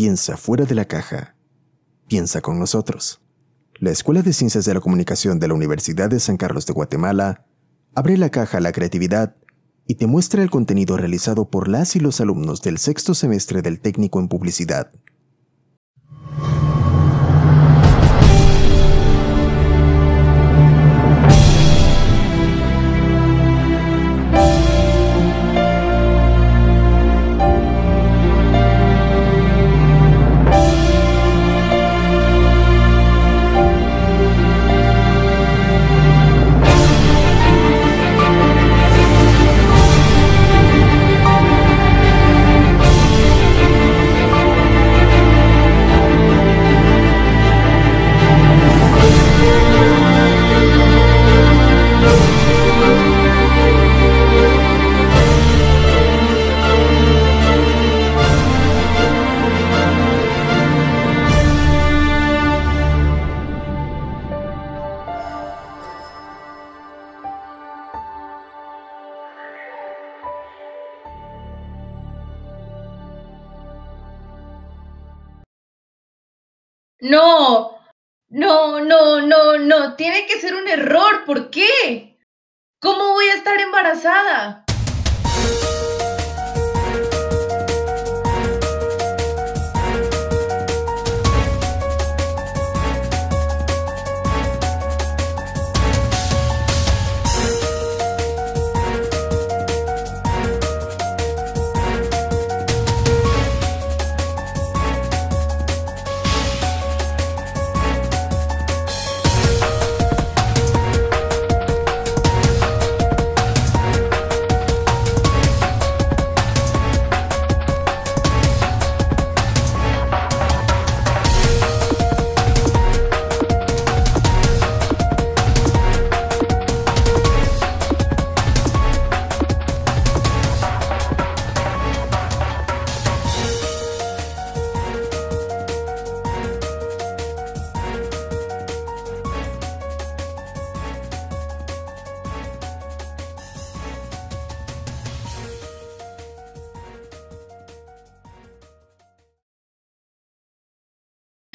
Piensa fuera de la caja. Piensa con nosotros. La Escuela de Ciencias de la Comunicación de la Universidad de San Carlos de Guatemala abre la caja a la creatividad y te muestra el contenido realizado por las y los alumnos del sexto semestre del técnico en publicidad. No, no, no, no, no, tiene que ser un error. ¿Por qué? ¿Cómo voy a estar embarazada?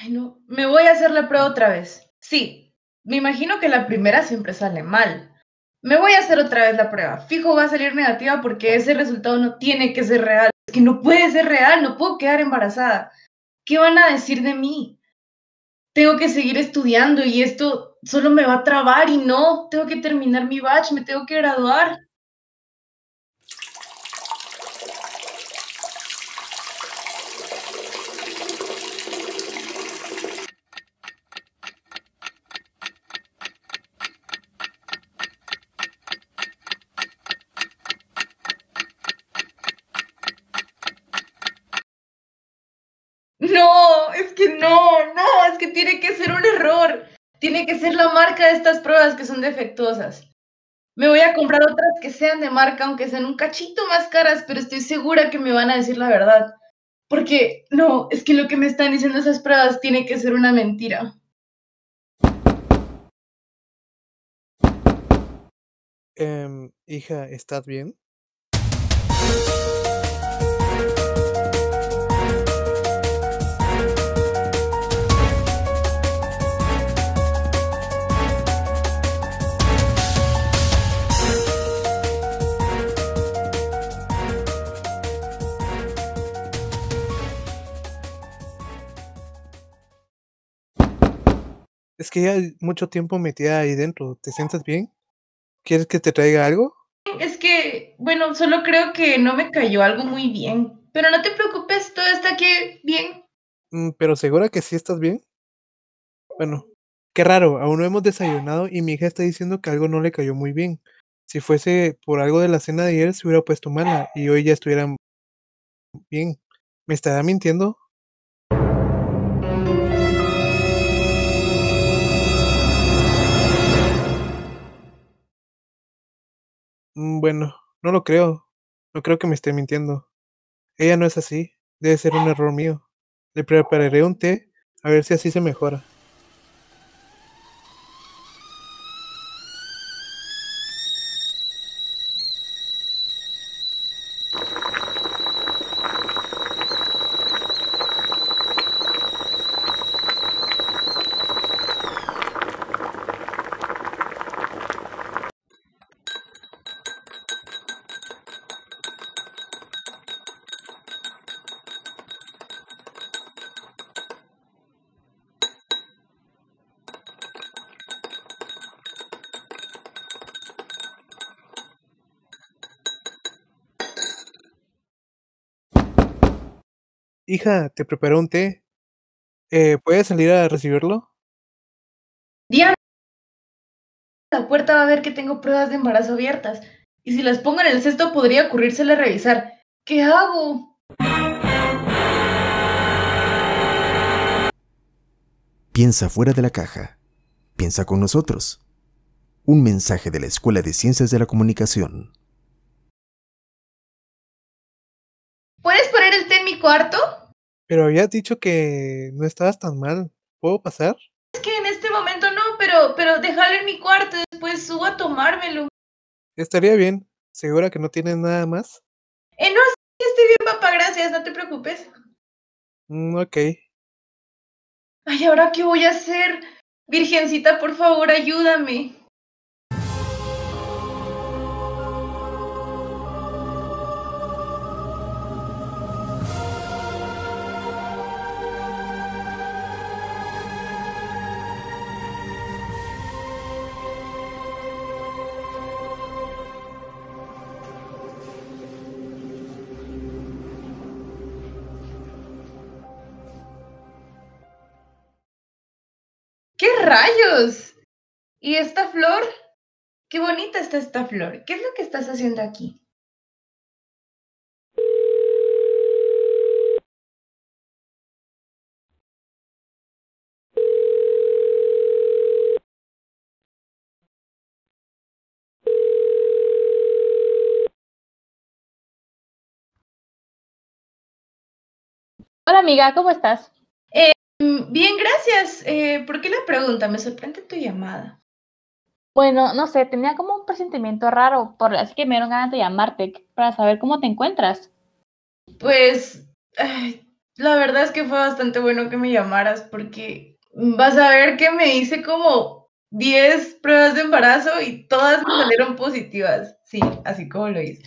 No, me voy a hacer la prueba otra vez. Sí, me imagino que la primera siempre sale mal. Me voy a hacer otra vez la prueba. Fijo va a salir negativa porque ese resultado no tiene que ser real. Es que no puede ser real, no puedo quedar embarazada. ¿Qué van a decir de mí? Tengo que seguir estudiando y esto solo me va a trabar y no, tengo que terminar mi batch, me tengo que graduar. No, es que no, no, es que tiene que ser un error. Tiene que ser la marca de estas pruebas que son defectuosas. Me voy a comprar otras que sean de marca, aunque sean un cachito más caras, pero estoy segura que me van a decir la verdad. Porque no, es que lo que me están diciendo esas pruebas tiene que ser una mentira. Em, hija, ¿estás bien? Que ya mucho tiempo metida ahí dentro. ¿Te sientes bien? ¿Quieres que te traiga algo? Es que, bueno, solo creo que no me cayó algo muy bien. Pero no te preocupes, todo está aquí bien. Mm, ¿Pero segura que sí estás bien? Bueno, qué raro, aún no hemos desayunado y mi hija está diciendo que algo no le cayó muy bien. Si fuese por algo de la cena de ayer, se hubiera puesto mala y hoy ya estuviera bien. ¿Me estará mintiendo? Bueno, no lo creo. No creo que me esté mintiendo. Ella no es así. Debe ser un error mío. Le prepararé un té a ver si así se mejora. Hija, te preparé un té. Eh, ¿Puedes salir a recibirlo? Diana, la puerta va a ver que tengo pruebas de embarazo abiertas. Y si las pongo en el cesto podría ocurrírsele revisar. ¿Qué hago? Piensa fuera de la caja. Piensa con nosotros. Un mensaje de la Escuela de Ciencias de la Comunicación. ¿Puedes poner el té en mi cuarto? Pero habías dicho que no estabas tan mal. ¿Puedo pasar? Es que en este momento no, pero, pero déjalo en mi cuarto después subo a tomármelo. Estaría bien. ¿Segura que no tienes nada más? Eh, no, sí, estoy bien, papá, gracias, no te preocupes. Mm, ok. Ay, ¿ahora qué voy a hacer? Virgencita, por favor, ayúdame. Rayos? ¿Y esta flor? Qué bonita está esta flor. ¿Qué es lo que estás haciendo aquí? Hola amiga, ¿cómo estás? Mm, Bien, gracias. Eh, ¿por qué la pregunta? Me sorprende tu llamada. Bueno, no sé, tenía como un presentimiento raro, por así que me dieron ganas de llamarte para saber cómo te encuentras. Pues, ay, la verdad es que fue bastante bueno que me llamaras porque vas a ver que me hice como 10 pruebas de embarazo y todas me salieron positivas. Sí, así como lo hice.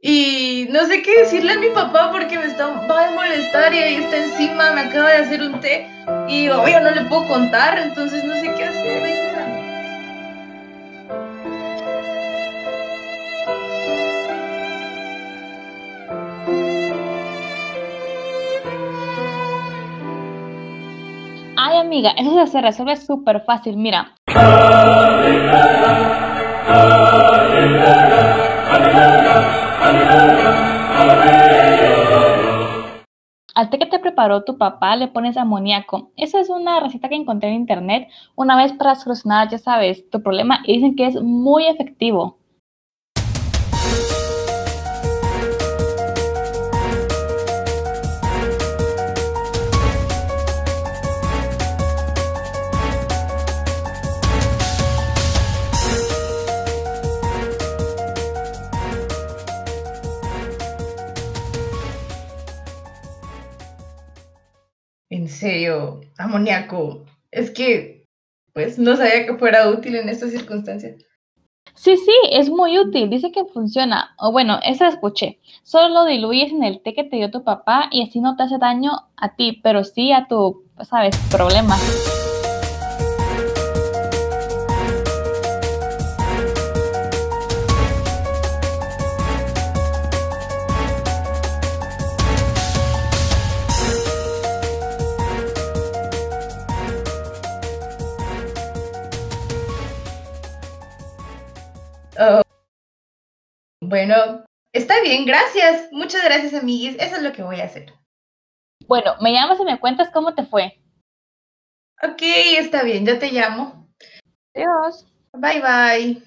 Y no sé qué decirle a mi papá porque me está, va a molestar y ahí está encima, me acaba de hacer un té y obvio no le puedo contar, entonces no sé qué hacer. ayúdame. Ay amiga, eso se resuelve súper fácil, mira. Al té que te preparó tu papá le pones amoníaco. Esa es una receta que encontré en internet una vez para solucionar, ya sabes, tu problema y dicen que es muy efectivo. Amoníaco. Es que, pues, no sabía que fuera útil en estas circunstancias. Sí, sí, es muy útil, dice que funciona. O bueno, eso escuché. Solo lo diluyes en el té que te dio tu papá y así no te hace daño a ti, pero sí a tu, sabes, problema. Bueno, está bien, gracias. Muchas gracias, amiguis. Eso es lo que voy a hacer. Bueno, me llamas y me cuentas cómo te fue. Ok, está bien, yo te llamo. Adiós. Bye, bye.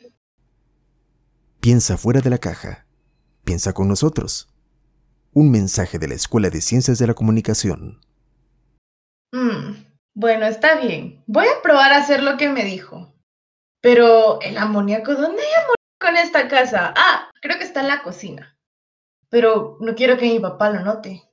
Piensa fuera de la caja. Piensa con nosotros. Un mensaje de la Escuela de Ciencias de la Comunicación. Mm, bueno, está bien. Voy a probar a hacer lo que me dijo. Pero el amoníaco, ¿dónde hay amoníaco en esta casa? Ah, creo que está en la cocina. Pero no quiero que mi papá lo note.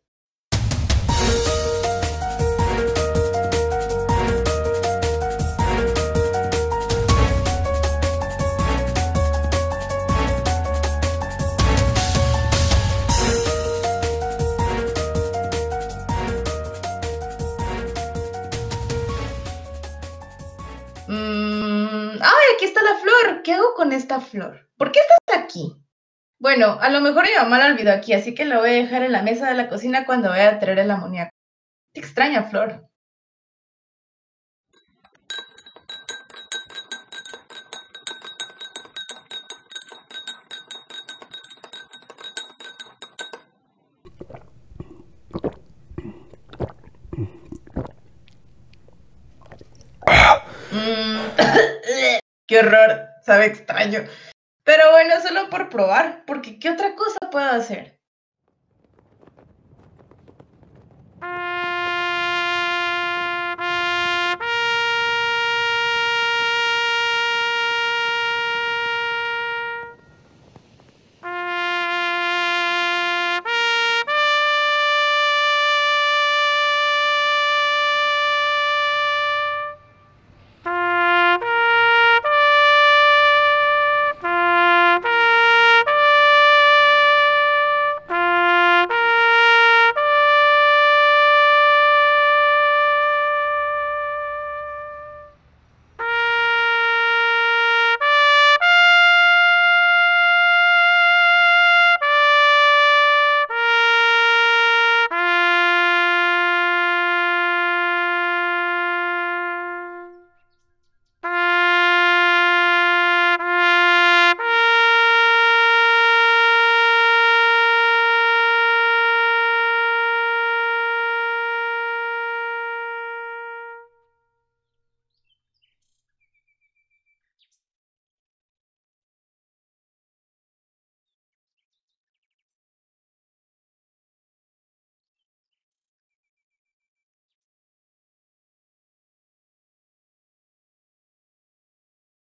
Mm, ¡Ay, aquí está la flor! ¿Qué hago con esta flor? ¿Por qué estás aquí? Bueno, a lo mejor mi mamá la olvidó aquí, así que la voy a dejar en la mesa de la cocina cuando vaya a traer el amoníaco. Te extraña, Flor. Mm, Qué horror, sabe extraño. Pero bueno, solo por probar, porque ¿qué otra cosa puedo hacer?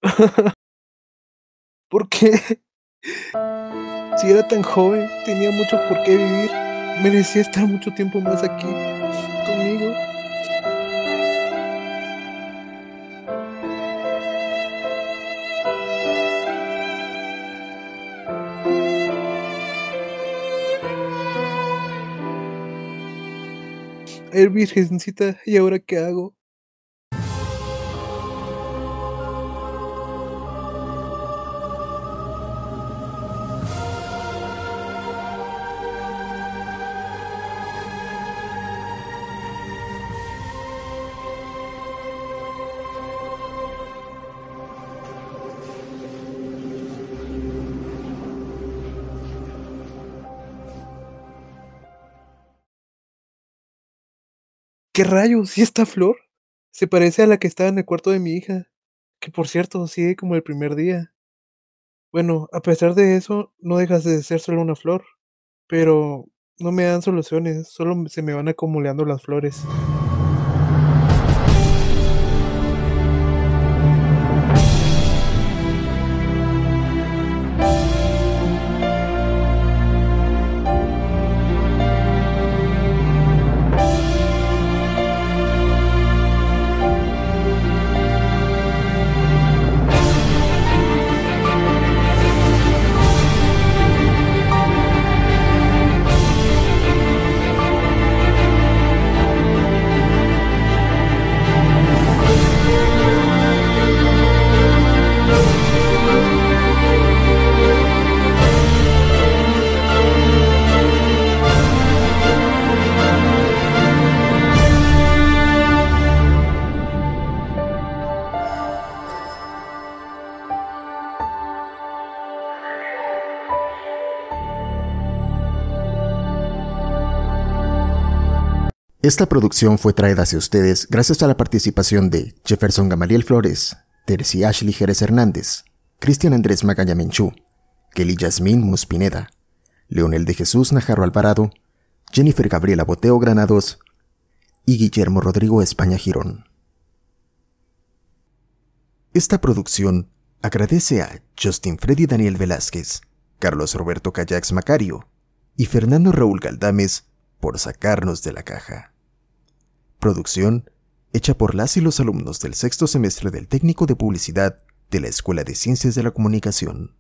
¿Por qué? Si era tan joven, tenía mucho por qué vivir. Merecía estar mucho tiempo más aquí, conmigo. El virgencita, ¿y ahora qué hago? ¿Qué rayos? ¿Y esta flor? Se parece a la que estaba en el cuarto de mi hija, que por cierto sigue como el primer día. Bueno, a pesar de eso, no dejas de ser solo una flor, pero no me dan soluciones, solo se me van acumulando las flores. Esta producción fue traída hacia ustedes gracias a la participación de Jefferson Gamaliel Flores, Tercy Ashley Jerez Hernández, Cristian Andrés Magaña Menchú, Kelly Yasmín Muspineda, Leonel de Jesús Najarro Alvarado, Jennifer Gabriela Boteo Granados y Guillermo Rodrigo España Girón. Esta producción agradece a Justin Freddy Daniel Velázquez, Carlos Roberto Callax Macario y Fernando Raúl Galdames por sacarnos de la caja. Producción hecha por las y los alumnos del sexto semestre del técnico de publicidad de la Escuela de Ciencias de la Comunicación.